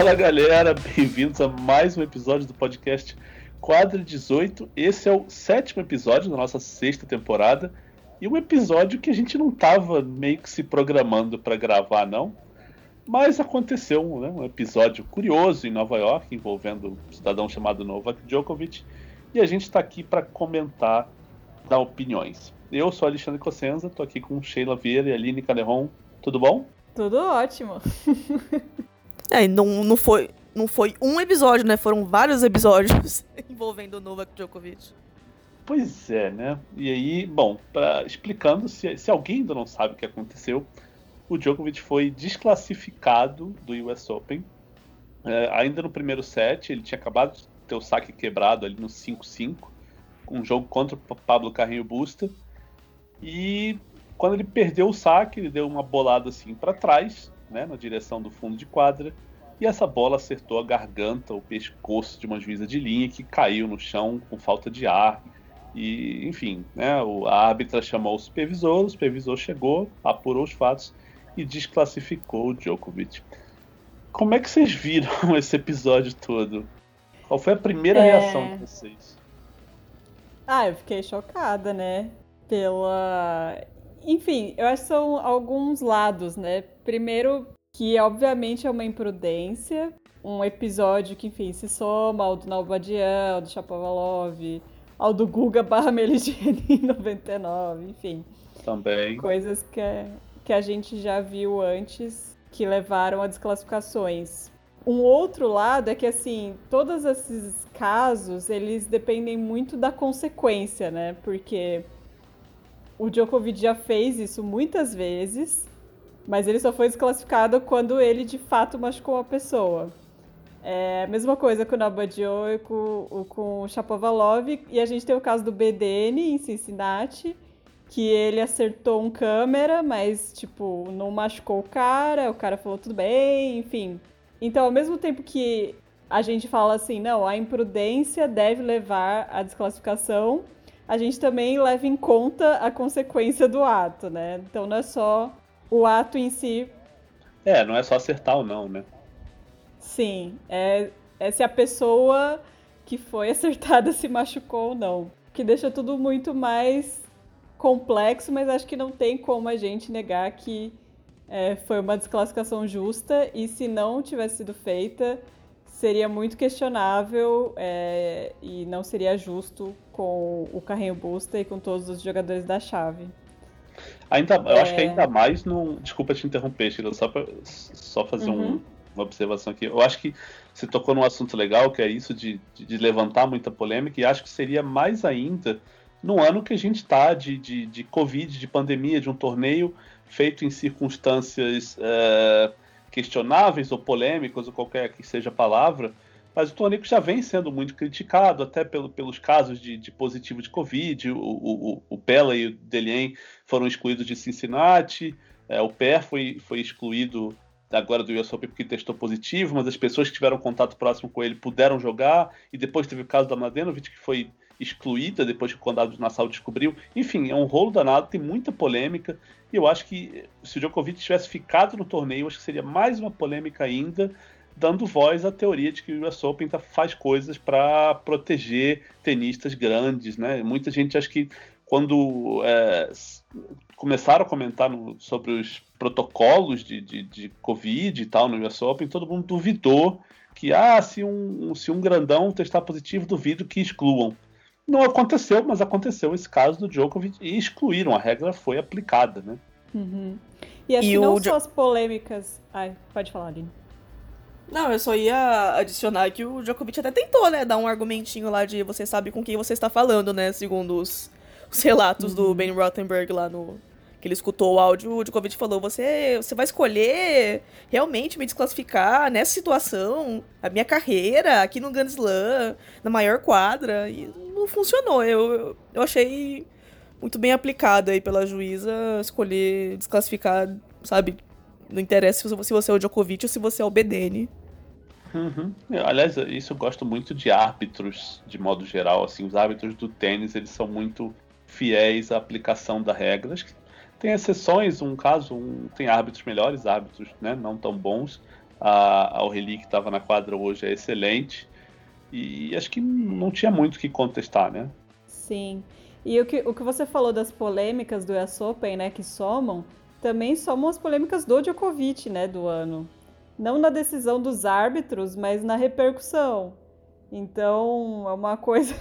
Fala galera, bem-vindos a mais um episódio do podcast Quadra 18. Esse é o sétimo episódio da nossa sexta temporada e um episódio que a gente não estava meio que se programando para gravar, não. Mas aconteceu né, um episódio curioso em Nova York envolvendo um cidadão chamado Novak Djokovic e a gente está aqui para comentar, dar opiniões. Eu sou Alexandre Cossenza, estou aqui com Sheila Vieira e Aline Calerron. Tudo bom? Tudo ótimo. É, não, não, foi, não foi um episódio, né? Foram vários episódios envolvendo o Novak Djokovic. Pois é, né? E aí, bom, pra, explicando, se, se alguém ainda não sabe o que aconteceu, o Djokovic foi desclassificado do US Open. É, ainda no primeiro set, ele tinha acabado de ter o saque quebrado ali no 5-5, um jogo contra o Pablo Carrinho Busta. E quando ele perdeu o saque, ele deu uma bolada assim para trás, né, na direção do fundo de quadra, e essa bola acertou a garganta, o pescoço de uma juíza de linha que caiu no chão com falta de ar. E, enfim, né, a árbitra chamou o supervisor, o supervisor chegou, apurou os fatos e desclassificou o Djokovic. Como é que vocês viram esse episódio todo? Qual foi a primeira é... reação de vocês? Ah, eu fiquei chocada, né? Pela enfim, eu acho que são alguns lados, né? Primeiro, que obviamente é uma imprudência, um episódio que, enfim, se soma ao do Nalbadian, ao do Chapovalov, ao do Guga barra Meligeni em 99, enfim. Também. Coisas que, que a gente já viu antes que levaram a desclassificações. Um outro lado é que, assim, todos esses casos, eles dependem muito da consequência, né? Porque o Djokovic já fez isso muitas vezes, mas ele só foi desclassificado quando ele de fato machucou a pessoa. É a mesma coisa com o Nabadio e com, com o Shapovalov. E a gente tem o caso do BDN em Cincinnati, que ele acertou um câmera, mas, tipo, não machucou o cara, o cara falou tudo bem, enfim. Então, ao mesmo tempo que a gente fala assim, não, a imprudência deve levar à desclassificação, a gente também leva em conta a consequência do ato, né? Então não é só o ato em si. É, não é só acertar ou não, né? Sim, é, é se a pessoa que foi acertada se machucou ou não. Que deixa tudo muito mais complexo, mas acho que não tem como a gente negar que é, foi uma desclassificação justa e se não tivesse sido feita, seria muito questionável é, e não seria justo com o Carrinho Busta e com todos os jogadores da chave. Ainda, eu é... acho que ainda mais no. Desculpa te interromper, Sheila, só para só fazer uhum. um, uma observação aqui. Eu acho que você tocou num assunto legal, que é isso de, de, levantar muita polêmica, e acho que seria mais ainda no ano que a gente está de, de, de Covid, de pandemia, de um torneio feito em circunstâncias. É, questionáveis ou polêmicos, ou qualquer que seja a palavra, mas o torneio já vem sendo muito criticado, até pelo, pelos casos de, de, positivo de Covid. O, o, o Pella e o Delien foram excluídos de Cincinnati, é, o Per foi, foi excluído agora do US Open porque testou positivo, mas as pessoas que tiveram contato próximo com ele puderam jogar, e depois teve o caso da Mladenovic, que foi excluída depois que o Condado de Nassau descobriu. Enfim, é um rolo danado, tem muita polêmica. E eu acho que se o Djokovic tivesse ficado no torneio, acho que seria mais uma polêmica ainda, dando voz à teoria de que o US Open tá, faz coisas para proteger tenistas grandes, né? Muita gente acha que quando é, começaram a comentar no, sobre os protocolos de, de, de, Covid e tal no US Open, todo mundo duvidou que, ah, se um, se um grandão testar positivo, duvido que excluam. Não aconteceu, mas aconteceu esse caso do Djokovic e excluíram, a regra foi aplicada, né? Uhum. E acho e não o... só as polêmicas. Ai, pode falar, Aline. Não, eu só ia adicionar que o Djokovic até tentou, né, dar um argumentinho lá de você sabe com quem você está falando, né, segundo os, os relatos uhum. do Ben Rothenberg lá no, que ele escutou o áudio, o Djokovic falou: você, você vai escolher realmente me desclassificar nessa situação, a minha carreira aqui no Grand Slam, na maior quadra. E não funcionou. Eu, eu achei muito bem aplicado aí pela juíza escolher desclassificar, sabe? Não interessa se você é o Djokovic ou se você é o BDN. Uhum. Aliás, isso eu gosto muito de árbitros, de modo geral. Assim, os árbitros do tênis eles são muito fiéis à aplicação das regras. Tem exceções, um caso, um, tem árbitros melhores, árbitros né, não tão bons, a, ao Reli que estava na quadra hoje é excelente. E acho que não tinha muito o que contestar, né? Sim. E o que, o que você falou das polêmicas do US Open, né, que somam, também somam as polêmicas do Djokovic, né, do ano. Não na decisão dos árbitros, mas na repercussão. Então, é uma coisa.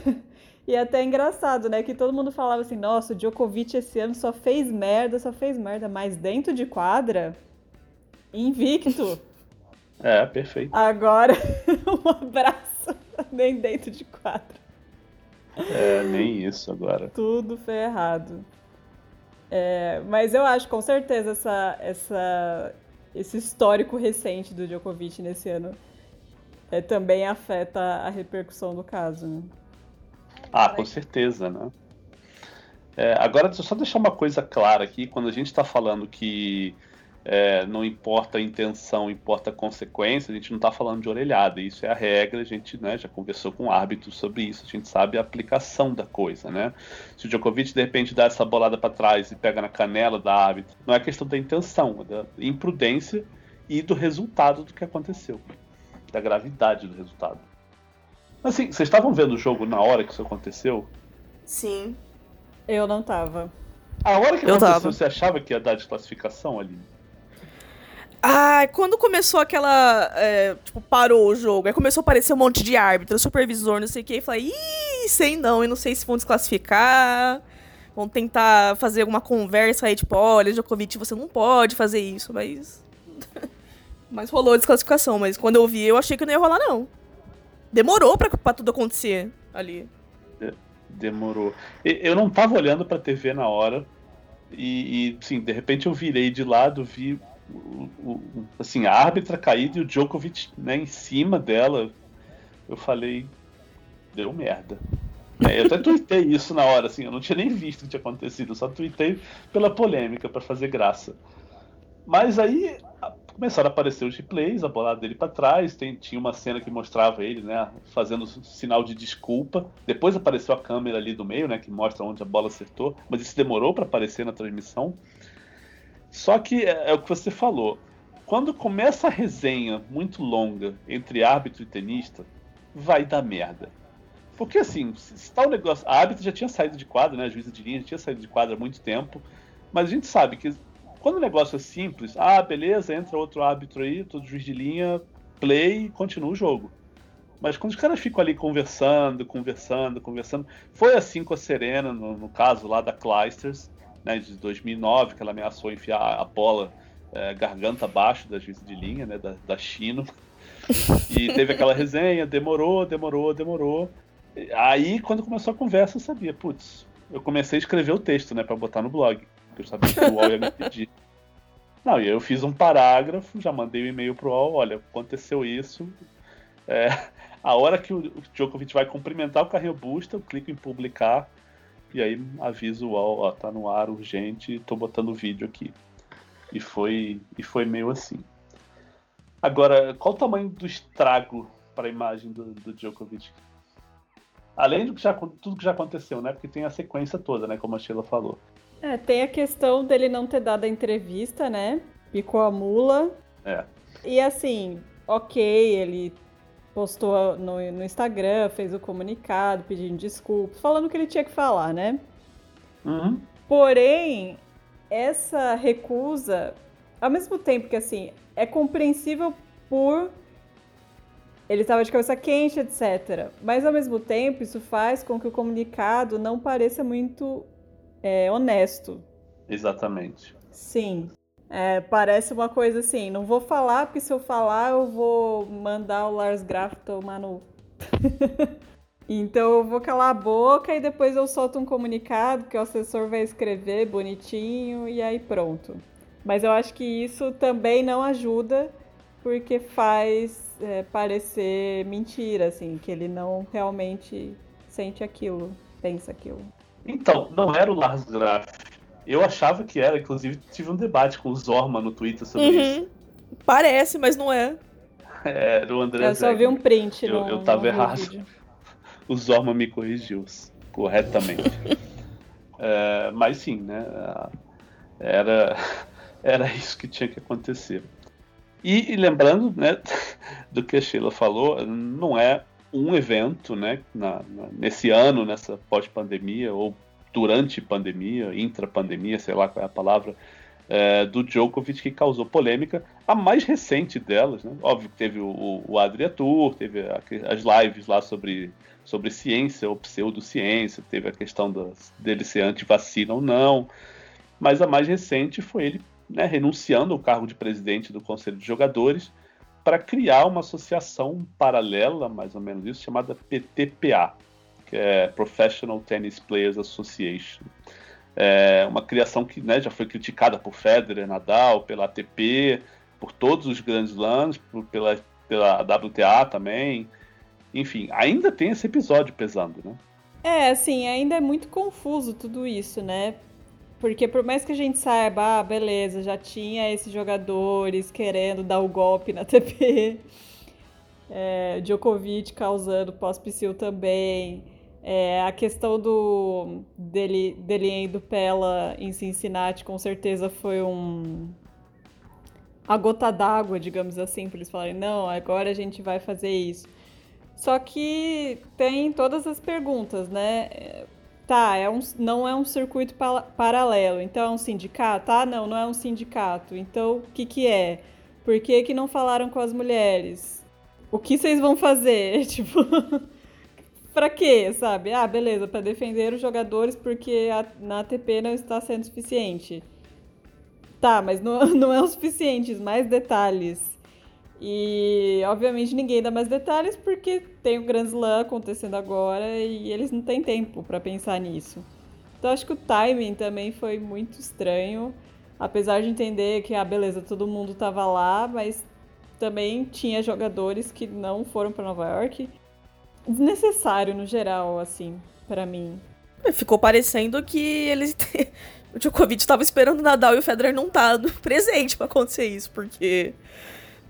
E é até engraçado, né? Que todo mundo falava assim: nossa, o Djokovic esse ano só fez merda, só fez merda. Mas dentro de quadra, invicto. É, perfeito. Agora, um abraço nem dentro de quadra. É, nem isso agora. Tudo ferrado. É, mas eu acho com certeza essa, essa, esse histórico recente do Djokovic nesse ano é, também afeta a repercussão do caso. Né? Ah, com certeza, né? É, agora, deixa eu só deixar uma coisa clara aqui: quando a gente está falando que é, não importa a intenção, importa a consequência, a gente não está falando de orelhada, isso é a regra, a gente né, já conversou com árbitros sobre isso, a gente sabe a aplicação da coisa, né? Se o Djokovic de repente dá essa bolada para trás e pega na canela da árbitro, não é questão da intenção, é da imprudência e do resultado do que aconteceu, da gravidade do resultado. Mas assim, vocês estavam vendo o jogo na hora que isso aconteceu? Sim. Eu não tava. A hora que aconteceu, você achava que ia dar desclassificação ali? Ah, quando começou aquela. É, tipo, parou o jogo, aí começou a aparecer um monte de árbitro, supervisor, não sei o que, e falei, ih, sei não, eu não sei se vão desclassificar. Vão tentar fazer alguma conversa aí, tipo, olha, Djokovic, você não pode fazer isso, mas. mas rolou a desclassificação, mas quando eu vi, eu achei que não ia rolar, não. Demorou pra, pra tudo acontecer ali. Demorou. Eu não tava olhando pra TV na hora. E, e sim, de repente eu virei de lado, vi o, o, assim, a árbitra caída e o Djokovic né, em cima dela. Eu falei, deu merda. É, eu até tuitei isso na hora, assim, eu não tinha nem visto o que tinha acontecido, eu só tuitei pela polêmica, para fazer graça. Mas aí começaram a aparecer os replays, a bolada dele para trás, tem, tinha uma cena que mostrava ele, né, fazendo sinal de desculpa. Depois apareceu a câmera ali do meio, né, que mostra onde a bola acertou, mas isso demorou para aparecer na transmissão. Só que é, é, o que você falou. Quando começa a resenha muito longa entre árbitro e tenista, vai dar merda. Porque assim, se tá o um negócio. A árbitra já tinha saído de quadra, né? A juíza de linha já tinha saído de quadra há muito tempo. Mas a gente sabe que quando o negócio é simples, ah, beleza, entra outro árbitro aí, todo juiz de linha, play continua o jogo. Mas quando os caras ficam ali conversando, conversando, conversando. Foi assim com a Serena, no, no caso lá da Clijsters né, de 2009, que ela ameaçou enfiar a bola é, garganta abaixo da juíza de linha, né, da, da Chino. E teve aquela resenha, demorou, demorou, demorou. Aí, quando começou a conversa, eu sabia, putz, eu comecei a escrever o texto, né, para botar no blog, porque eu sabia que o UOL ia me pedir. Não, e eu fiz um parágrafo, já mandei um e-mail pro UOL, olha, aconteceu isso. É, a hora que o Djokovic vai cumprimentar o Carrinho Busta, eu clico em publicar, e aí aviso, ó, ó, tá no ar urgente, tô botando vídeo aqui. E foi, e foi meio assim. Agora, qual o tamanho do estrago para a imagem do, do Djokovic? Além que já, tudo que já aconteceu, né? Porque tem a sequência toda, né? Como a Sheila falou. É, tem a questão dele não ter dado a entrevista, né? Picou a mula. É. E assim, ok, ele postou no, no Instagram, fez o comunicado pedindo desculpas, falando o que ele tinha que falar, né? Uhum. Porém, essa recusa, ao mesmo tempo que assim, é compreensível por ele estava de cabeça quente, etc. Mas ao mesmo tempo, isso faz com que o comunicado não pareça muito é, honesto. Exatamente. Sim. É, parece uma coisa assim, não vou falar, porque se eu falar eu vou mandar o Lars Graf tomar no. então eu vou calar a boca e depois eu solto um comunicado que o assessor vai escrever bonitinho e aí pronto. Mas eu acho que isso também não ajuda, porque faz é, parecer mentira, assim, que ele não realmente sente aquilo, pensa aquilo. Então, não era o Lars Graf eu achava que era, inclusive tive um debate com o Zorma no Twitter sobre uhum. isso. Parece, mas não é. é era o André Eu só vi um print Eu, no, eu tava errado. O Zorma me corrigiu corretamente. é, mas sim, né? Era, era isso que tinha que acontecer. E, e, lembrando, né, do que a Sheila falou, não é um evento, né, na, na, nesse ano, nessa pós-pandemia, ou durante pandemia, intra-pandemia, sei lá qual é a palavra, é, do Djokovic que causou polêmica. A mais recente delas, né? óbvio que teve o, o Adria Tour, teve as lives lá sobre, sobre ciência ou pseudociência, teve a questão dele ser anti-vacina ou não, mas a mais recente foi ele né, renunciando ao cargo de presidente do Conselho de Jogadores para criar uma associação paralela, mais ou menos isso, chamada PTPA, que é Professional Tennis Players Association. É uma criação que né, já foi criticada por Federer, Nadal, pela ATP, por todos os grandes lãs, pela, pela WTA também. Enfim, ainda tem esse episódio pesando, né? É, assim, ainda é muito confuso tudo isso, né? Porque por mais que a gente saiba, ah, beleza, já tinha esses jogadores querendo dar o golpe na TP, é, Djokovic causando pós-psil também, é, a questão do dele, dele indo Pela em Cincinnati com certeza foi um a gota d'água, digamos assim, para eles falarem, não, agora a gente vai fazer isso. Só que tem todas as perguntas, né? Tá, é um, não é um circuito pa paralelo, então é um sindicato? Ah, não, não é um sindicato. Então, o que que é? Por que que não falaram com as mulheres? O que vocês vão fazer? Tipo, pra quê, sabe? Ah, beleza, para defender os jogadores porque a, na ATP não está sendo suficiente. Tá, mas não, não é o suficiente, mais detalhes. E, obviamente, ninguém dá mais detalhes porque tem o Grand Slam acontecendo agora e eles não têm tempo para pensar nisso. Então, acho que o timing também foi muito estranho. Apesar de entender que, ah, beleza, todo mundo tava lá, mas também tinha jogadores que não foram para Nova York. Desnecessário, no geral, assim, para mim. Ficou parecendo que eles. o Djokovic estava esperando o Nadal e o Federer não tá presente para acontecer isso, porque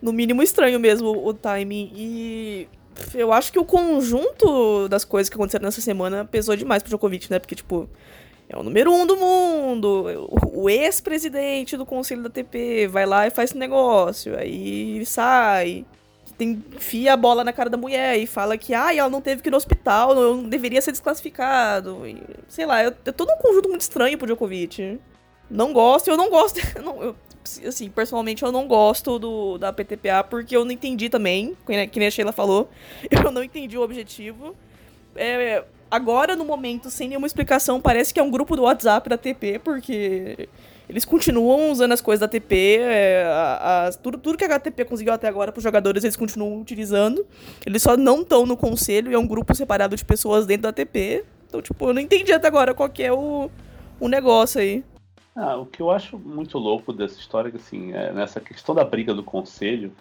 no mínimo estranho mesmo o timing. E eu acho que o conjunto das coisas que aconteceram nessa semana pesou demais pro Djokovic, né? Porque, tipo, é o número um do mundo, o ex-presidente do conselho da TP vai lá e faz esse negócio, aí sai, tem, enfia a bola na cara da mulher e fala que, ah, ela não teve que ir no hospital, não deveria ser desclassificado, e, sei lá, é todo um conjunto muito estranho pro Djokovic. Não gosto, eu não gosto, não, eu assim, personalmente eu não gosto do, da PTPA porque eu não entendi também, que nem a Sheila falou, eu não entendi o objetivo. É, agora, no momento, sem nenhuma explicação, parece que é um grupo do WhatsApp da TP, porque eles continuam usando as coisas da TP, é, a, a, tudo, tudo que a HTP conseguiu até agora para os jogadores, eles continuam utilizando. Eles só não estão no conselho é um grupo separado de pessoas dentro da TP. Então, tipo, eu não entendi até agora qual que é o, o negócio aí. Ah, o que eu acho muito louco dessa história, é que assim, é nessa questão da briga do conselho,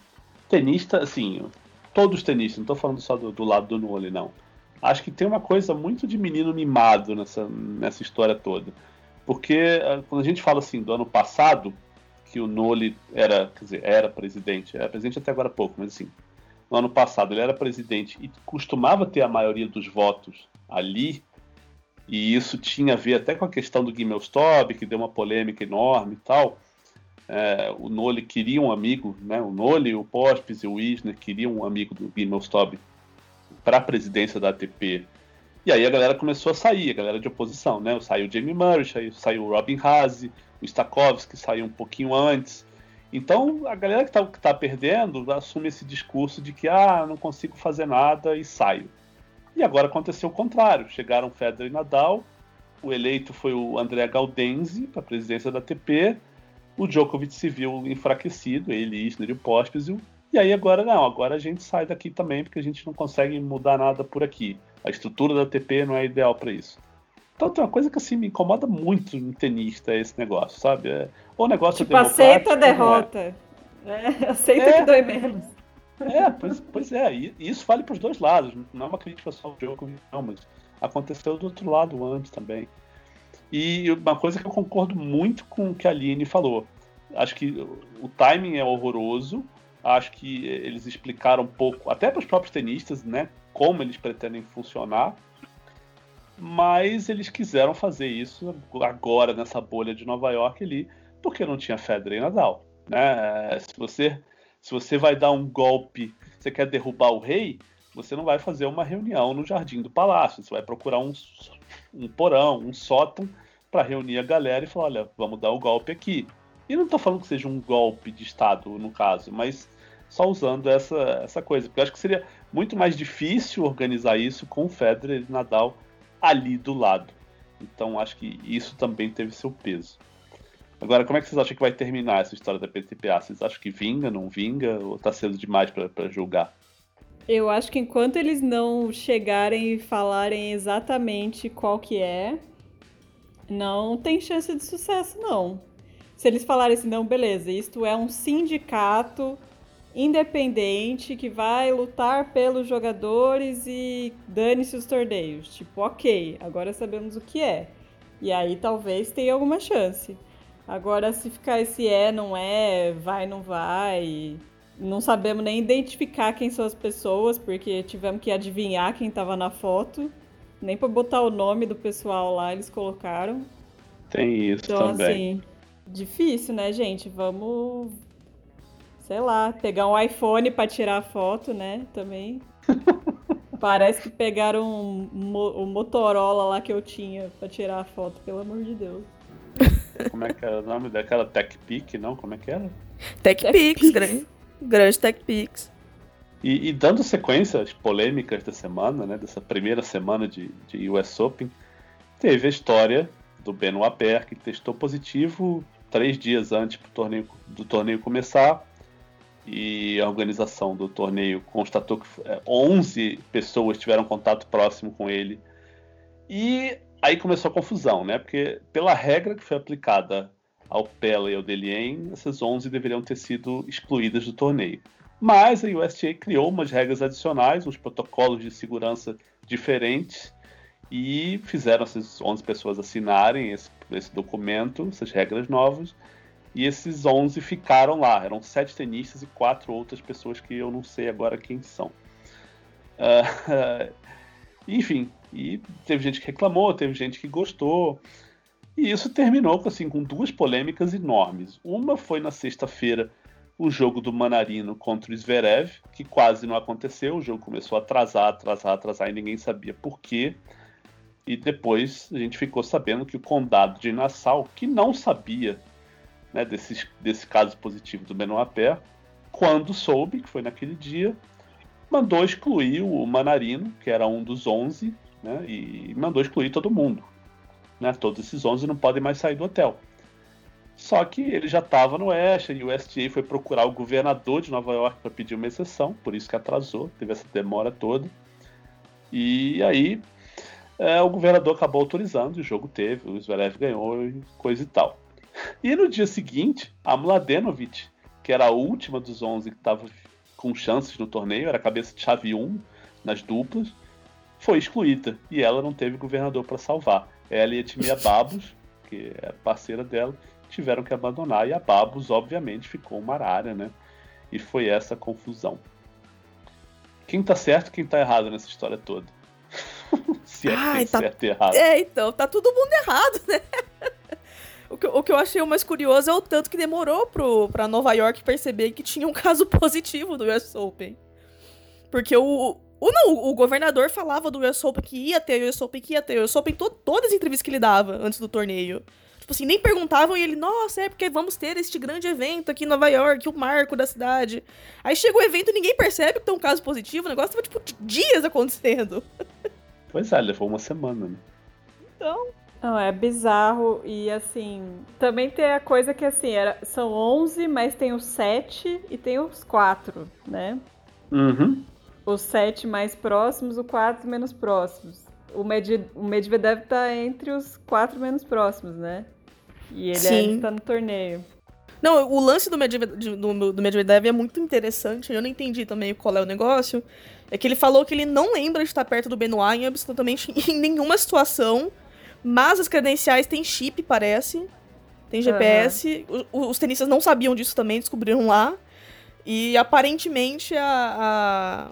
tenista, assim, todos os tenistas, não estou falando só do, do, lado do Nole, não. Acho que tem uma coisa muito de menino mimado nessa, nessa história toda. Porque ah, quando a gente fala assim do ano passado, que o Nole era, quer dizer, era presidente, era presidente até agora pouco, mas assim, no ano passado ele era presidente e costumava ter a maioria dos votos ali, e isso tinha a ver até com a questão do Gimelstob, que deu uma polêmica enorme e tal. É, o Nole queria um amigo, né? o Nole, o Pospes e o Wisner queriam um amigo do Gimelstob para a presidência da ATP. E aí a galera começou a sair, a galera de oposição, né? Saiu o Jamie Murray, saiu, saiu o Robin Haase, o Stakovski saiu um pouquinho antes. Então a galera que está tá perdendo assume esse discurso de que ah, não consigo fazer nada e saio. E agora aconteceu o contrário. Chegaram Federer e Nadal. O eleito foi o André Gaudenzi para a presidência da ATP. O Djokovic se viu enfraquecido, ele, Isner e o Pospisil. E aí agora não, agora a gente sai daqui também porque a gente não consegue mudar nada por aqui. A estrutura da ATP não é ideal para isso. Então tem uma coisa que assim me incomoda muito em tenista esse negócio, sabe? É, o negócio tipo, aceita a é. derrota. É. É, aceita é. que dói menos. É, pois, pois é, e isso vale para os dois lados, não é uma crítica só ao jogo, não, mas aconteceu do outro lado antes também. E uma coisa que eu concordo muito com o que a Aline falou. Acho que o timing é horroroso, acho que eles explicaram um pouco, até para os próprios tenistas, né, como eles pretendem funcionar, mas eles quiseram fazer isso agora nessa bolha de Nova York ali, porque não tinha Federer e Nadal. Né? Se você Se você vai dar um golpe, você quer derrubar o rei, você não vai fazer uma reunião no jardim do palácio. Você vai procurar um, um porão, um sótão, para reunir a galera e falar: olha, vamos dar o golpe aqui. E não estou falando que seja um golpe de Estado, no caso, mas só usando essa, essa coisa. Porque eu acho que seria muito mais difícil organizar isso com o Federer e Nadal ali do lado. Então acho que isso também teve seu peso. Agora, como é que vocês acham que vai terminar essa história da PTPA? Vocês acham que vinga, não vinga, ou tá cedo demais para julgar? Eu acho que enquanto eles não chegarem e falarem exatamente qual que é, não tem chance de sucesso, não. Se eles falarem assim, não, beleza, isto é um sindicato independente que vai lutar pelos jogadores e dane-se os torneios. Tipo, ok, agora sabemos o que é. E aí talvez tenha alguma chance. Agora, se ficar esse é, não é, vai, não vai, não sabemos nem identificar quem são as pessoas, porque tivemos que adivinhar quem estava na foto. Nem para botar o nome do pessoal lá eles colocaram. Tem isso então, também. Assim, difícil, né, gente? Vamos sei lá, pegar um iPhone para tirar foto, né? Também. Parece que pegaram o um, um Motorola lá que eu tinha para tirar a foto, pelo amor de Deus. Como é que era o nome daquela TechPix, não? Como é que era? TechPix, Tech grande, grande TechPix. E, e, dando sequência às polêmicas da semana, né, dessa primeira semana de, de US Open, teve a história do Benoit Paire, que testou positivo três dias antes do torneio, do torneio começar e a organização do torneio constatou que 11 é, pessoas tiveram contato próximo com ele. E aí começou a confusão, né? Porque pela regra que foi aplicada ao Pella e ao Delien, essas 11 deveriam ter sido excluídas do torneio. Mas a USTA criou umas regras adicionais, uns protocolos de segurança diferentes e fizeram essas 11 pessoas assinarem esse, esse documento, essas regras novas, e esses 11 ficaram lá. Eram sete tenistas e quatro outras pessoas que eu não sei agora quem são. Uh, enfim, e teve gente que reclamou, teve gente que gostou. E isso terminou assim, com duas polêmicas enormes. Uma foi na sexta-feira o jogo do Manarino contra o Zverev, que quase não aconteceu. O jogo começou a atrasar, atrasar, atrasar e ninguém sabia por quê. E depois a gente ficou sabendo que o condado de Nassau, que não sabia né, desse, desse caso positivo do Benoit Paire, quando soube, que foi naquele dia, mandou excluir o Manarino, que era um dos 11, né, e mandou excluir todo mundo. Né, todos esses 11 não podem mais sair do hotel. Só que ele já estava no Oeste e o USTA foi procurar o governador de Nova York para pedir uma exceção, por isso que atrasou, teve essa demora toda. E aí é, o governador acabou autorizando, o jogo teve, o Zverev ganhou e coisa e tal. E no dia seguinte, a Mladenovic, que era a última dos 11 que estava com chances no torneio, era a cabeça de chave 1 nas duplas, foi excluída. E ela não teve governador para salvar. Ela e a Timia Babos, que é parceira dela, tiveram que abandonar. E a Babos, obviamente, ficou uma arara, né? E foi essa confusão. Quem tá certo e quem tá errado nessa história toda? Se é Ai, tá... certo e errado. É, então, tá todo mundo errado, né? O que, o que eu achei o mais curioso é o tanto que demorou pro, pra Nova York perceber que tinha um caso positivo do US Open. Porque o, o, não, o governador falava do US Open que ia ter o US Open, que ia ter o US Open, to, todas as entrevistas que ele dava antes do torneio. Tipo assim, nem perguntavam e ele, nossa, é porque vamos ter este grande evento aqui em Nova York, o marco da cidade. Aí chega o evento e ninguém percebe que tem um caso positivo, o negócio tava, tipo, dias acontecendo. Pois é, levou uma semana, né? Então, não, é bizarro e assim, também tem a coisa que assim, era, são 11, mas tem os 7 e tem os 4, né? Uhum. Os 7 mais próximos, o 4 menos próximos. O, Med o Medvedev tá entre os 4 menos próximos, né? E ele Sim. tá no torneio. Não, o lance do Medvedev, do, do Medvedev é muito interessante. Eu não entendi também qual é o negócio. É que ele falou que ele não lembra de estar perto do Benoit em absolutamente em nenhuma situação mas as credenciais têm chip, parece. Tem GPS. Uhum. os tenistas não sabiam disso também, descobriram lá. E aparentemente a,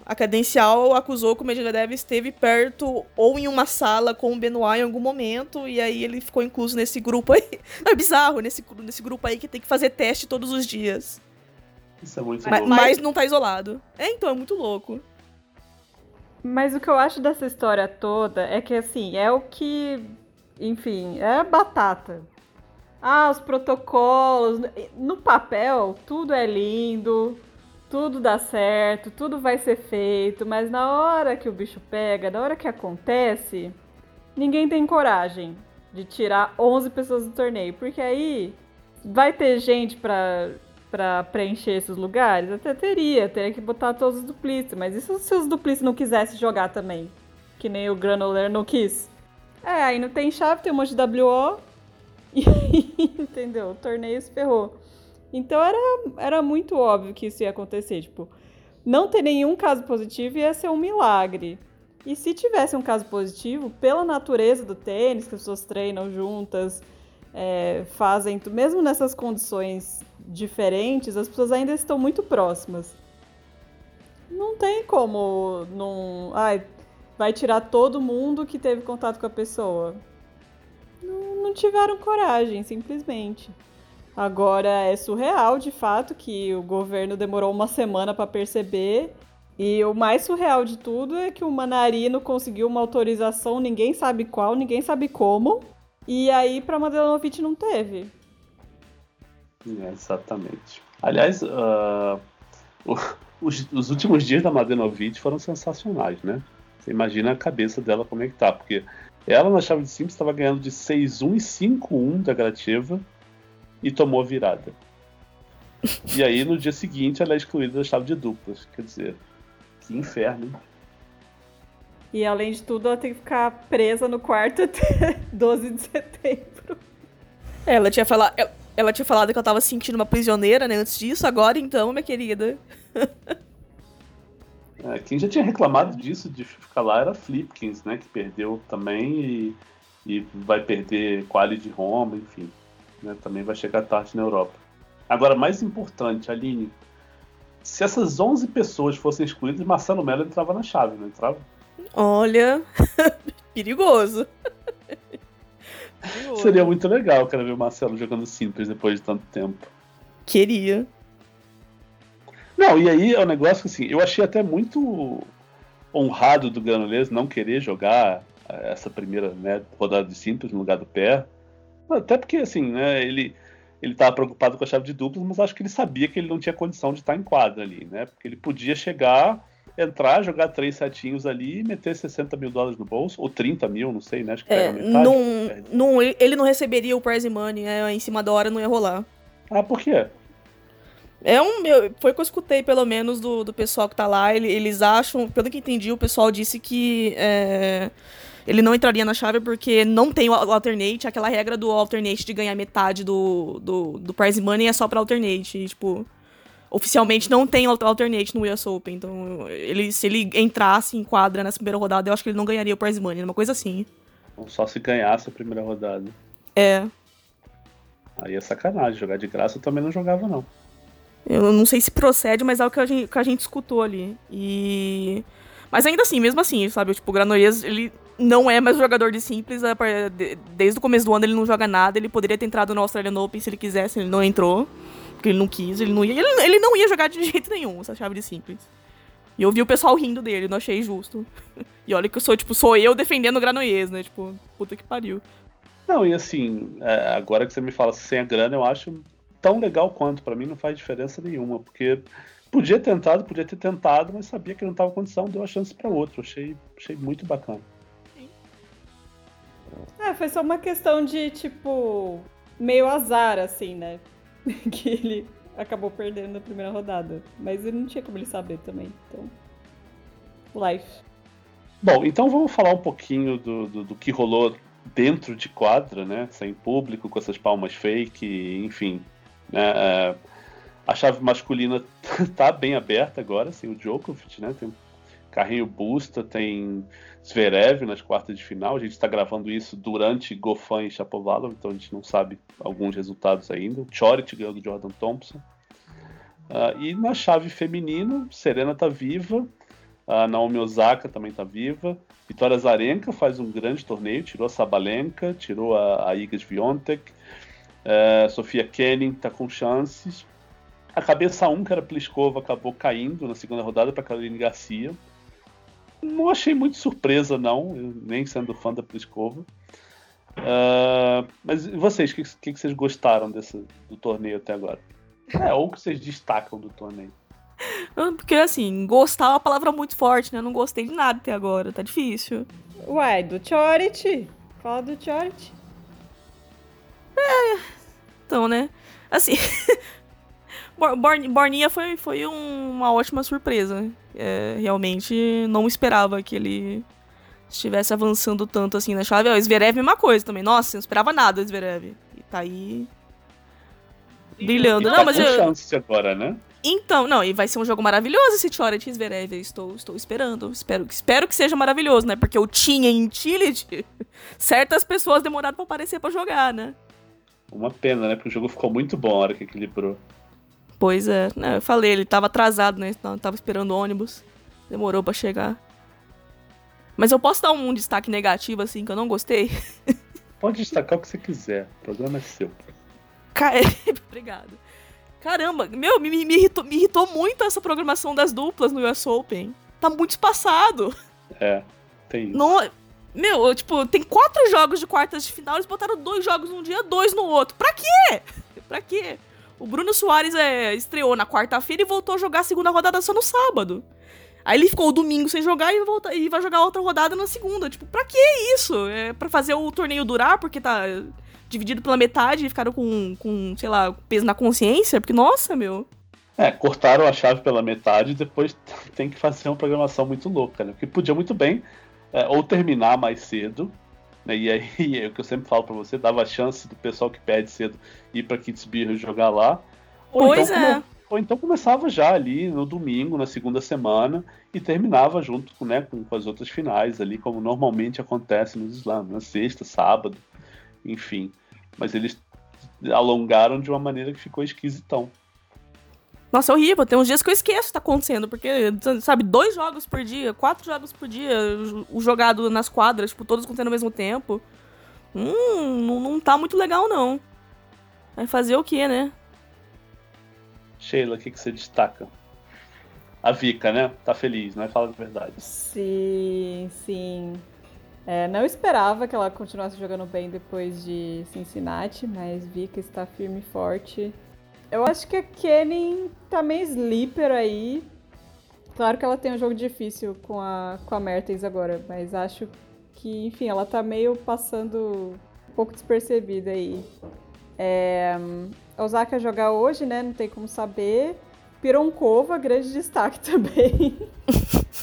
a, a credencial acusou que o Medvedev esteve perto ou em uma sala com o Benoit em algum momento, e aí ele ficou incluso nesse grupo aí. É bizarro, nesse, nesse grupo aí que tem que fazer teste todos os dias. Isso é muito mas, louco. Mas não tá isolado. É, então, é muito louco. Mas o que eu acho dessa história toda é que, assim, é o que. Enfim, é batata. Ah, os protocolos. No papel, tudo é lindo, tudo dá certo, tudo vai ser feito, mas na hora que o bicho pega, na hora que acontece, ninguém tem coragem de tirar 11 pessoas do torneio, porque aí vai ter gente pra, pra preencher esses lugares? Até teria, teria que botar todos os duplices, mas e se os duplices não quisessem jogar também? Que nem o Granular não quis? É, aí não tem chave, tem um monte de WO, e entendeu? O torneio se ferrou. Então era, era muito óbvio que isso ia acontecer. Tipo, não ter nenhum caso positivo ia ser um milagre. E se tivesse um caso positivo, pela natureza do tênis, que as pessoas treinam juntas, é, fazem, mesmo nessas condições diferentes, as pessoas ainda estão muito próximas. Não tem como não, ai, vai tirar todo mundo que teve contato com a pessoa. Não, não tiveram coragem, simplesmente. Agora é surreal, de fato, que o governo demorou uma semana para perceber. E o mais surreal de tudo é que o Manarino conseguiu uma autorização, ninguém sabe qual, ninguém sabe como. E aí para Mladenovic não teve. É, exatamente. Aliás, uh, os, os, últimos dias da Mladenovic foram sensacionais, né? Você imagina a cabeça dela como é que tá, porque ela na chave de simples estava ganhando de 6-1 e 5-1 da Grativa e tomou a virada. E aí no dia seguinte ela é excluída da chave de duplas. Quer dizer, que inferno, hein? E além de tudo, ela tem que ficar presa no quarto até 12 de setembro. É, ela tinha falado, ela, ela tinha falado que ela tava se sentindo uma prisioneira, né, antes disso. Agora então, minha querida. É, quem já tinha reclamado disso, de ficar lá, era Flipkins, né? Que perdeu também e, e vai perder quali de Roma, enfim. Né, também vai chegar tarde na Europa. Agora, mais importante, Aline, se essas 11 pessoas fossem excluídas, Marcelo Mello entrava na chave, não entrava? Olha, perigoso. perigoso. Seria muito legal, cara, ver o Marcelo jogando simples depois de tanto tempo. Queria. Não, e aí é um negócio que assim, eu achei até muito honrado do Granulês não querer jogar eh, essa primeira né, rodada de simples no lugar do pé. Até porque, assim, né, ele ele estava preocupado com a chave de duplas, mas acho que ele sabia que ele não tinha condição de estar em quadra ali, né? Porque ele podia chegar, entrar, jogar três setinhos ali e meter 60 mil dólares no bolso, ou 30 mil, não sei, né? Acho que é, não, não, ele não receberia o prize money, né? Em cima da hora não ia rolar. Ah, por quê? É um. Foi o que eu escutei, pelo menos, do, do pessoal que tá lá. Eles acham, pelo que entendi, o pessoal disse que é, ele não entraria na chave porque não tem o alternate. Aquela regra do alternate de ganhar metade do, do, do prize money é só pra alternate. E, tipo, oficialmente não tem alternate no US Open. Então, ele, se ele entrasse em quadra nessa primeira rodada, eu acho que ele não ganharia o prize money. Uma coisa assim. Só se ganhasse a primeira rodada. É. Aí é sacanagem. Jogar de graça eu também não jogava, não. Eu não sei se procede, mas é o que a gente, que a gente escutou ali. E. Mas ainda assim, mesmo assim, sabe? Tipo, o Granollers, ele não é mais jogador de simples. Desde o começo do ano ele não joga nada. Ele poderia ter entrado no Australian Open se ele quisesse, ele não entrou. Porque ele não quis, ele não ia. Ele, ele não ia jogar de jeito nenhum essa chave de simples. E eu vi o pessoal rindo dele, não achei justo. E olha que eu sou, tipo, sou eu defendendo o Granollers, né? Tipo, puta que pariu. Não, e assim, é, agora que você me fala sem a grana, eu acho tão legal quanto. para mim não faz diferença nenhuma, porque podia ter tentado, podia ter tentado, mas sabia que não tava condição, deu a chance para outro. Achei, achei muito bacana. É, foi só uma questão de, tipo, meio azar, assim, né? que ele acabou perdendo na primeira rodada. Mas ele não tinha como ele saber também. Então. Life. Bom, então vamos falar um pouquinho do, do, do que rolou dentro de quadra, né? Sem público, com essas palmas fake, enfim. Né? É, a chave masculina tá bem aberta agora, sem o Djokovic, né? Tem carrinho Busta, tem Zverev nas quartas de final. A gente está gravando isso durante Gofan e Chapovalov, então a gente não sabe alguns resultados ainda. O Chorit ganhou do Jordan Thompson. Uh, e na chave feminina, Serena tá viva, a Naomi Osaka também tá viva. Vitória Zarenka faz um grande torneio, tirou a Sabalenka, tirou a, a Iga Swiatek. É, Sofia Kenning está com chances. A cabeça 1, que era Pliskova, acabou caindo na segunda rodada para Caroline Garcia. Não achei muito surpresa, não, nem sendo fã da Pliskova. Uh, mas vocês, o que, que, que, vocês gostaram desse, do torneio até agora? É, ou que vocês destacam do torneio? Porque, assim, gostar é uma palavra muito forte, né? Eu não gostei de nada até agora, tá difícil. Uai, do Charity. Fala do Charity. Então, né? Assim, Borninha foi, foi um, uma ótima surpresa. É, realmente não esperava que ele estivesse avançando tanto assim na chave. O Zverev, mesma coisa também. Nossa, não esperava nada do Zverev. E tá aí. Brilhando. E não, tá mas eu... chance agora, né? Então, não, e vai ser um jogo maravilhoso esse Choret Zverev. Estou, estou esperando. Espero, espero que seja maravilhoso, né? Porque eu tinha em Utility, certas pessoas demoraram pra aparecer pra jogar, né? Uma pena, né? Porque o jogo ficou muito bom a hora que equilibrou. Pois é, né? Eu falei, ele tava atrasado, né? Tava esperando o ônibus. Demorou para chegar. Mas eu posso dar um destaque negativo, assim, que eu não gostei? Pode destacar o que você quiser. O programa é seu. Ca... Obrigado. Caramba, meu, me, me, irritou, me irritou muito essa programação das duplas no US Open. Tá muito espaçado. É, tem isso. Não, meu, tipo, tem quatro jogos de quartas de final, eles botaram dois jogos num dia, dois no outro. Pra quê? Pra quê? O Bruno Soares é, estreou na quarta-feira e voltou a jogar a segunda rodada só no sábado. Aí ele ficou o domingo sem jogar e, volta, e vai jogar outra rodada na segunda. Tipo, pra que isso? É pra fazer o torneio durar, porque tá dividido pela metade e ficaram com, com, sei lá, peso na consciência? Porque, nossa, meu. É, cortaram a chave pela metade e depois tem que fazer uma programação muito louca, né? Porque podia muito bem é, ou terminar mais cedo, né? E aí, é o que eu sempre falo para você, dava a chance do pessoal que perde cedo ir para Kitzbühel jogar lá. Ou pois então, é. ou então começava já ali no domingo, na segunda semana, e terminava junto com, né, com, com as outras finais ali, como normalmente acontece nos slams, na sexta, sábado, enfim. Mas eles alongaram de uma maneira que ficou esquisitão. Nossa, é horrível. Tem uns dias que eu esqueço que tá acontecendo, porque, sabe, dois jogos por dia, quatro jogos por dia, o jogado nas quadras, tipo, todos acontecendo ao mesmo tempo. Hum, não, não tá muito legal, não. Vai fazer o quê, né? Sheila, o que, que você destaca? A Vika, né? Tá feliz, né? Fala a verdade. Sim, sim. É, não esperava que ela continuasse jogando bem depois de Cincinnati, mas Vika está firme e forte. Eu acho que a Kenny tá meio sleeper aí. Claro que ela tem um jogo difícil com a, com a Mertens agora, mas acho que, enfim, ela tá meio passando um pouco despercebida aí. É, a Osaka jogar hoje, né? Não tem como saber. Pironkova, grande destaque também.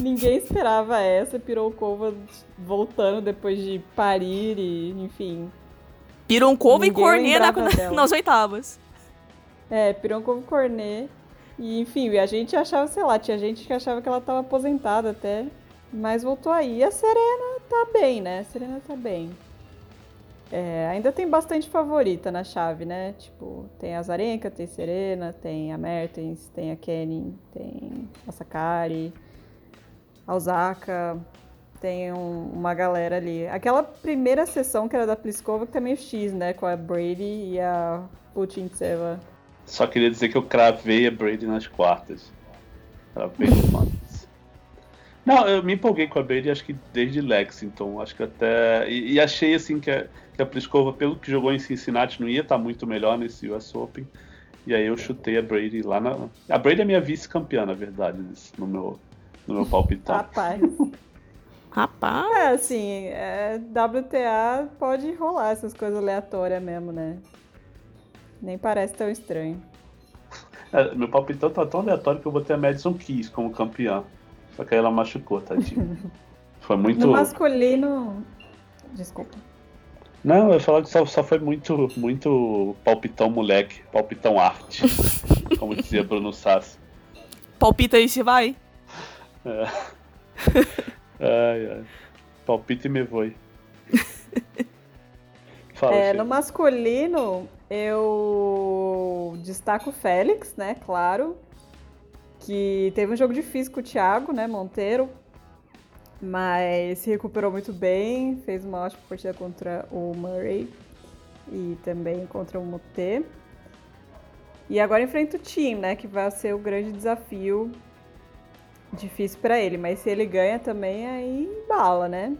Ninguém esperava essa. Pironkova voltando depois de parir e, enfim. Pironkova e Cornet nas oitavas. É, pirou como cornet. E, enfim, a gente achava, sei lá, tinha gente que achava que ela tava aposentada até. Mas voltou aí. E a Serena tá bem, né? A Serena tá bem. É, ainda tem bastante favorita na chave, né? Tipo, tem a Zarenka, tem a Serena, tem a Mertens, tem a Kenny, tem a Sakari, a Osaka, tem um, uma galera ali. Aquela primeira sessão que era da Pliskova que tá meio X, né? Com a Brady e a Putintseva. Só queria dizer que eu cravei a Brady nas quartas. Cravei no Não, eu me empolguei com a Brady acho que desde Lexington. Acho que até. E, e achei assim que a, que a Pliskova, pelo que jogou em Cincinnati, não ia estar muito melhor nesse US Open. E aí eu chutei a Brady lá na. A Brady é minha vice-campeã, na verdade, no meu, no meu palpitão. Rapaz. Rapaz. É, assim, é, WTA pode rolar essas coisas aleatórias mesmo, né? Nem parece tão estranho. É, meu palpitão tá tão aleatório que eu botei a Madison Keys como campeã. Só que aí ela machucou, tadinho. Foi muito. No masculino. Desculpa. Não, eu ia falar que só, só foi muito, muito palpitão moleque, palpitão arte. como dizia Bruno Sassi. Palpita aí se vai? É. ai, ai. Palpita e me voe. Fala, é, no masculino, eu destaco o Félix, né? Claro. Que teve um jogo difícil com o Thiago, né? Monteiro. Mas se recuperou muito bem. Fez uma ótima partida contra o Murray. E também contra o Motê. E agora enfrenta o Team, né? Que vai ser o grande desafio. Difícil para ele, mas se ele ganha também, aí bala, né?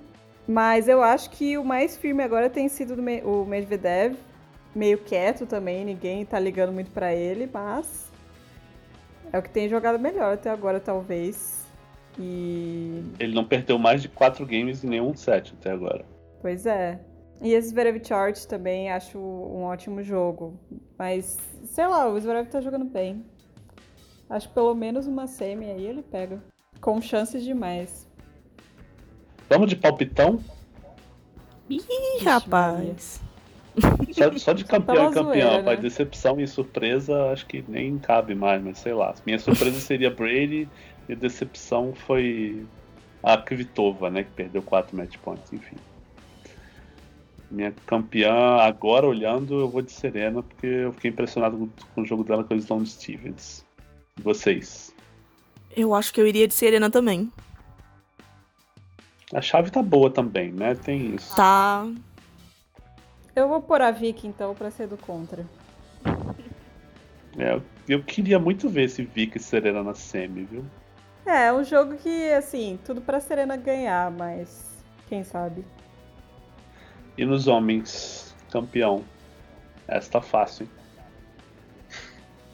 Mas eu acho que o mais firme agora tem sido o Medvedev, meio quieto também, ninguém tá ligando muito para ele, mas é o que tem jogado melhor até agora, talvez. E. Ele não perdeu mais de quatro games em nenhum set até agora. Pois é. E esse Zverev Charge também acho um ótimo jogo. Mas, sei lá, o Zverev tá jogando bem. Acho que pelo menos uma semi aí ele pega. Com chances demais. Vamos de palpitão? Ih, rapaz. Só, só de campeão e campeão, rapaz. Né? Decepção e surpresa, acho que nem cabe mais, mas sei lá. Minha surpresa seria Brady e decepção foi a Kvitova, né? Que perdeu 4 match points, enfim. Minha campeã, agora olhando, eu vou de Serena, porque eu fiquei impressionado com o jogo dela com a Sloane Stevens. E vocês? Eu acho que eu iria de Serena também. A chave tá boa também, né? Tem isso. Tá. Eu vou pôr a Vicky então pra ser do contra. É, eu queria muito ver esse Vicky e Serena na semi, viu? É, é um jogo que, assim, tudo pra Serena ganhar, mas quem sabe. E nos homens, campeão. Essa tá fácil, hein?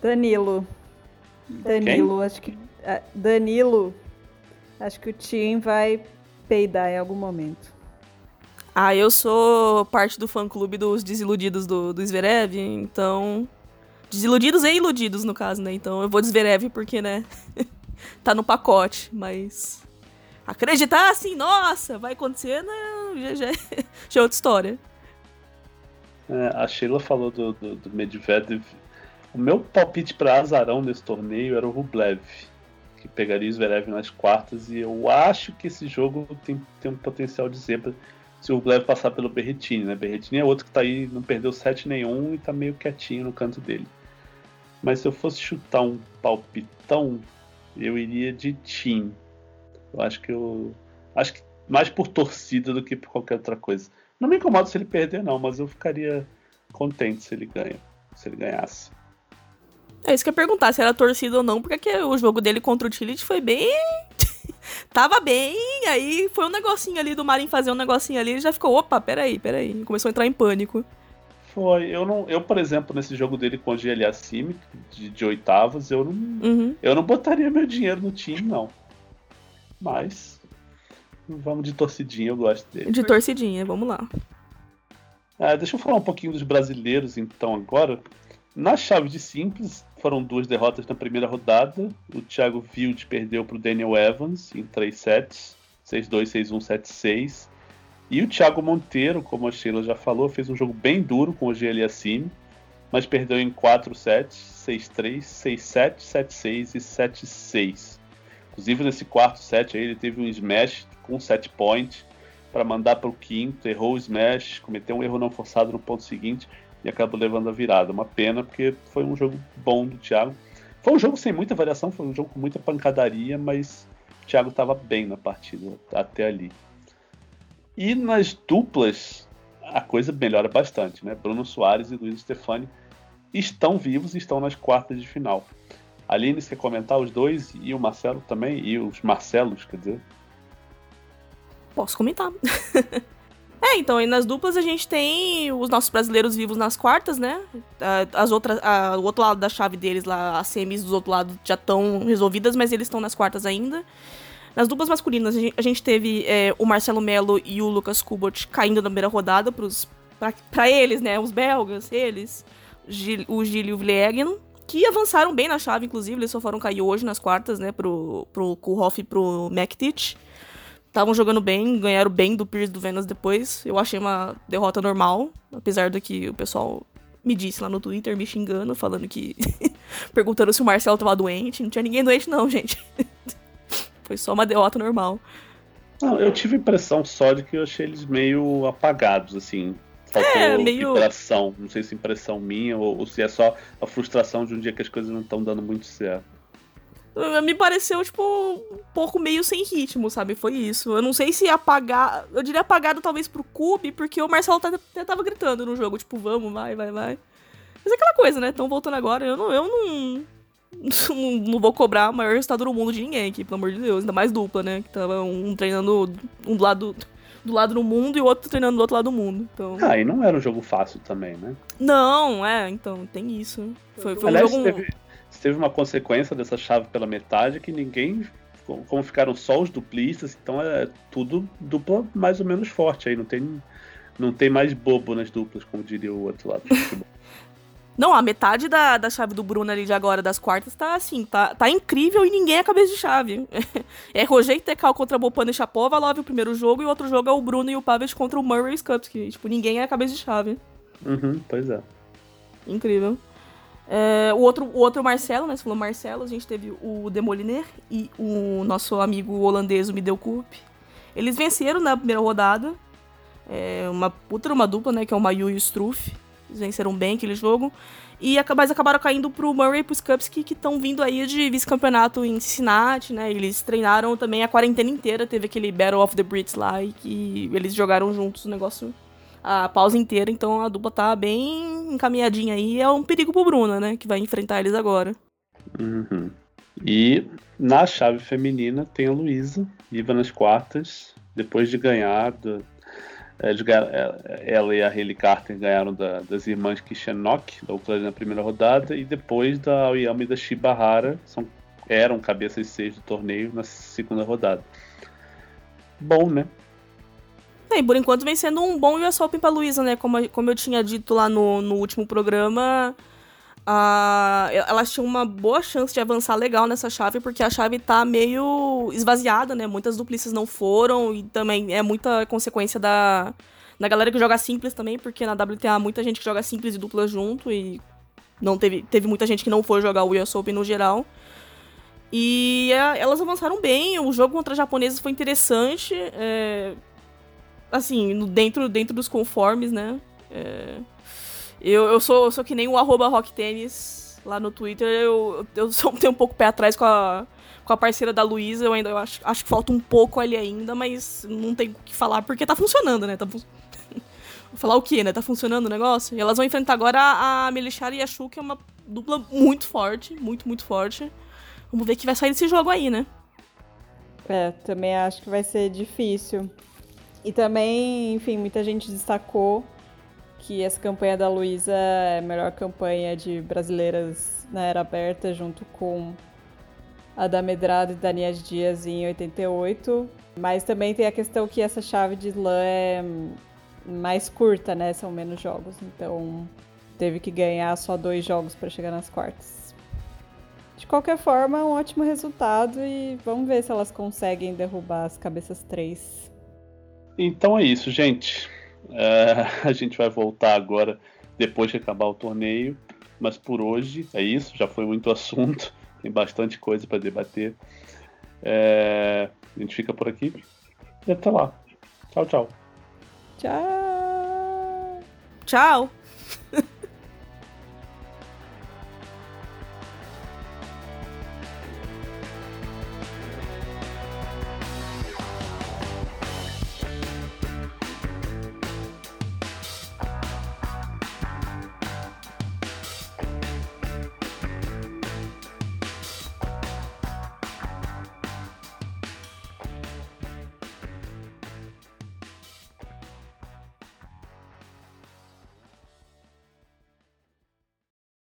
Danilo. Danilo, Quem? acho que. É, Danilo. Acho que o Tim vai peidar em algum momento. Ah, eu sou parte do fã-clube dos desiludidos do, do Zverev, então... Desiludidos e iludidos, no caso, né? Então eu vou de Zverev porque, né? tá no pacote, mas... Acreditar assim, nossa, vai acontecer, não, já, já, já é outra história. É, a Sheila falou do, do, do Medvedev. O meu palpite para azarão nesse torneio era o Rublev que pegaria o Zverev nas quartas, e eu acho que esse jogo tem, tem um potencial de zebra se o Rublev passar pelo Berretini, né? Berretini é outro que tá aí, não perdeu set nenhum e tá meio quietinho no canto dele. Mas se eu fosse chutar um palpitão, eu iria de Team. Eu acho que eu. Acho que mais por torcida do que por qualquer outra coisa. Não me incomoda se ele perder, não, mas eu ficaria contente se ele ganha. Se ele ganhasse. É isso que eu ia perguntar, se era torcida ou não, porque o jogo dele contra o Tillich foi bem. Tava bem, aí foi um negocinho ali do Marin fazer um negocinho ali, ele já ficou, opa, peraí, peraí. Começou a entrar em pânico. Foi, eu não. Eu, por exemplo, nesse jogo dele com o GLA Sim, de, de oitavas, eu não. Uhum. Eu não botaria meu dinheiro no time, não. Mas. Vamos de torcidinha, eu gosto dele. De torcidinha, vamos lá. Ah, deixa eu falar um pouquinho dos brasileiros, então, agora. Na chave de simples, foram duas derrotas na primeira rodada. O Thiago Wild perdeu para o Daniel Evans em 3 sets, 6-2, 6-1, 7-6. E o Thiago Monteiro, como a Sheila já falou, fez um jogo bem duro com o acima, mas perdeu em 4 sets, 6-3, 6-7, 7-6 e 7-6. Inclusive nesse quarto set aí ele teve um smash com 7 point para mandar para o quinto, errou o smash, cometeu um erro não forçado no ponto seguinte e acabou levando a virada. Uma pena, porque foi um jogo bom do Thiago. Foi um jogo sem muita variação, foi um jogo com muita pancadaria, mas o Thiago estava bem na partida até ali. E nas duplas, a coisa melhora bastante, né? Bruno Soares e Luiz Stefani estão vivos e estão nas quartas de final. Aline, você quer comentar os dois e o Marcelo também? E os Marcelos, quer dizer? Posso comentar. É, então, aí nas duplas a gente tem os nossos brasileiros vivos nas quartas, né? As outras, a, o outro lado da chave deles lá, as semis do outro lado já estão resolvidas, mas eles estão nas quartas ainda. Nas duplas masculinas, a gente, teve é, o Marcelo Melo e o Lucas Kubot caindo na primeira rodada pra eles, né? Os belgas, eles, o Gil e o Vlegen, que avançaram bem na chave, inclusive, eles só foram cair hoje nas quartas, né? Pro, pro Kulhoff e pro McTitch estavam jogando bem, ganharam bem do Pierce do Venus depois. Eu achei uma derrota normal, apesar do que o pessoal me disse lá no Twitter, me xingando, falando que. perguntando se o Marcelo tava doente. Não tinha ninguém doente, não, gente. Foi só uma derrota normal. Não, eu tive a impressão só de que eu achei eles meio apagados, assim. Faltou é, meio... vibração. Não sei se impressão minha ou, ou se é só a frustração de um dia que as coisas não estão dando muito certo me pareceu, tipo, um pouco meio sem ritmo, sabe? Foi isso. Eu não sei se apagar. Eu diria apagado talvez pro Cube, porque o Marcelo até tava gritando no jogo, tipo, vamos, vai, vai, vai. Mas é aquela coisa, né? Estão voltando agora. Eu não, eu não, não, não vou cobrar o maior resultado do mundo de ninguém aqui, pelo amor de Deus. Ainda mais dupla, né? Que tava um treinando um do lado, do lado do mundo e o outro treinando do outro lado do mundo. Então... Ah, e não era um jogo fácil também, né? Não, é, então, tem isso. Foi, foi Aliás, um jogo. Teve, teve uma consequência dessa chave pela metade que ninguém. Como ficaram só os duplistas, então é tudo dupla mais ou menos forte aí. Não tem, não tem mais bobo nas duplas, como diria o outro lado. Não, a metade da, da chave do Bruno ali de agora, das quartas, tá assim, tá, tá incrível e ninguém é cabeça de chave. é Roger e Tekal contra Bopana e Chapovalov o primeiro jogo, e o outro jogo é o Bruno e o Pavel contra o Murray e Skupski. Tipo, ninguém é cabeça de chave. Uhum, pois é. Incrível. É, o, outro, o outro Marcelo, né? Você falou Marcelo, a gente teve o Demoliner e o nosso amigo holandês, o Middelkoop. Eles venceram na primeira rodada. É, uma puta uma dupla, né? Que é o Mayu e o Struff. Eles venceram bem aquele jogo. E mas acabaram caindo pro Murray e pro Skupski, que estão vindo aí de vice-campeonato em Cincinnati, né? Eles treinaram também a quarentena inteira. Teve aquele Battle of the Brits lá e que eles jogaram juntos o negócio a pausa inteira, então a dupla tá bem encaminhadinha aí. É um perigo pro Bruno, né? Que vai enfrentar eles agora. Uhum. E na chave feminina tem a Luísa, viva nas quartas, depois de ganhar. Do, é, é, ela e a Hayley Carter ganharam da, das irmãs Kishenok, da Ucrânia na primeira rodada, e depois da Aoyama e da Shibahara, são, eram cabeças seis do torneio na segunda rodada. Bom, né? E por enquanto vem sendo um bom US Open pra Luísa, né? Como, como eu tinha dito lá no, no último programa, a, elas tinham uma boa chance de avançar legal nessa chave, porque a chave tá meio esvaziada, né? Muitas duplices não foram, e também é muita consequência da, da galera que joga simples também, porque na WTA muita gente que joga simples e dupla junto, e não teve, teve muita gente que não foi jogar o US Open no geral. E é, elas avançaram bem, o jogo contra japoneses foi interessante. É, assim, dentro, dentro dos conformes, né? É, eu, eu, sou, eu sou que nem o arroba rocktênis lá no Twitter. Eu, eu sou, tenho um pouco pé atrás com a, com a parceira da Luísa. Eu ainda eu acho, acho que falta um pouco ali ainda, mas não tem o que falar porque tá funcionando, né? Tá fun... Vou falar o quê, né? Tá funcionando o negócio? E elas vão enfrentar agora a, a Melishara e a Shu, que é uma dupla muito forte, muito, muito forte. Vamos ver o que vai sair desse jogo aí, né? É, também acho que vai ser difícil. E também, enfim, muita gente destacou que essa campanha da Luísa é a melhor campanha de brasileiras na era aberta, junto com a da Medrado e da Nias Dias em 88. Mas também tem a questão que essa chave de slam é mais curta, né? São menos jogos. Então teve que ganhar só dois jogos para chegar nas quartas. De qualquer forma, é um ótimo resultado e vamos ver se elas conseguem derrubar as cabeças três. Então é isso, gente. É, a gente vai voltar agora depois de acabar o torneio. Mas por hoje é isso. Já foi muito assunto. Tem bastante coisa para debater. É, a gente fica por aqui. E até lá. Tchau, tchau. Tchau. Tchau.